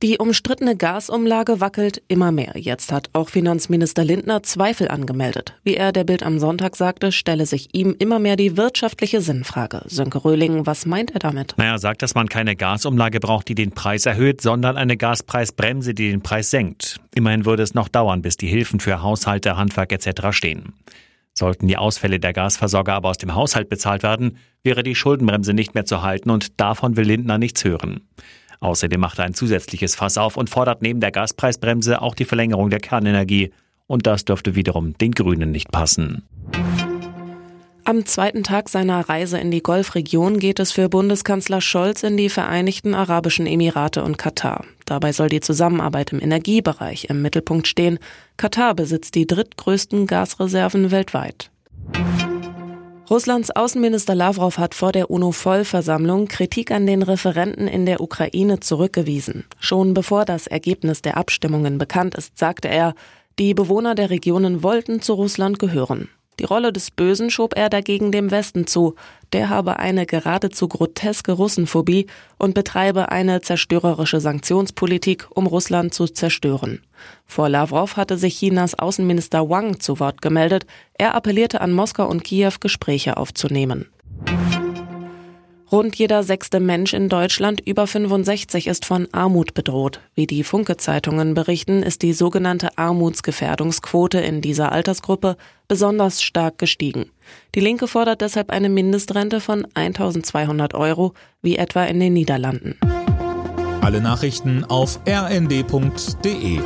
Die umstrittene Gasumlage wackelt immer mehr. Jetzt hat auch Finanzminister Lindner Zweifel angemeldet. Wie er der Bild am Sonntag sagte, stelle sich ihm immer mehr die wirtschaftliche Sinnfrage. Sönke Röhling, was meint er damit? Naja, sagt, dass man keine Gasumlage braucht, die den Preis erhöht, sondern eine Gaspreisbremse, die den Preis senkt. Immerhin würde es noch dauern, bis die Hilfen für Haushalte, Handwerk etc. stehen. Sollten die Ausfälle der Gasversorger aber aus dem Haushalt bezahlt werden, wäre die Schuldenbremse nicht mehr zu halten und davon will Lindner nichts hören. Außerdem macht er ein zusätzliches Fass auf und fordert neben der Gaspreisbremse auch die Verlängerung der Kernenergie. Und das dürfte wiederum den Grünen nicht passen. Am zweiten Tag seiner Reise in die Golfregion geht es für Bundeskanzler Scholz in die Vereinigten Arabischen Emirate und Katar. Dabei soll die Zusammenarbeit im Energiebereich im Mittelpunkt stehen. Katar besitzt die drittgrößten Gasreserven weltweit. Russlands Außenminister Lavrov hat vor der UNO-Vollversammlung Kritik an den Referenten in der Ukraine zurückgewiesen. Schon bevor das Ergebnis der Abstimmungen bekannt ist, sagte er, die Bewohner der Regionen wollten zu Russland gehören. Die Rolle des Bösen schob er dagegen dem Westen zu. Der habe eine geradezu groteske Russenphobie und betreibe eine zerstörerische Sanktionspolitik, um Russland zu zerstören. Vor Lavrov hatte sich Chinas Außenminister Wang zu Wort gemeldet. Er appellierte an Moskau und Kiew, Gespräche aufzunehmen. Rund jeder sechste Mensch in Deutschland über 65 ist von Armut bedroht. Wie die Funke-Zeitungen berichten, ist die sogenannte Armutsgefährdungsquote in dieser Altersgruppe besonders stark gestiegen. Die Linke fordert deshalb eine Mindestrente von 1200 Euro, wie etwa in den Niederlanden. Alle Nachrichten auf rnd.de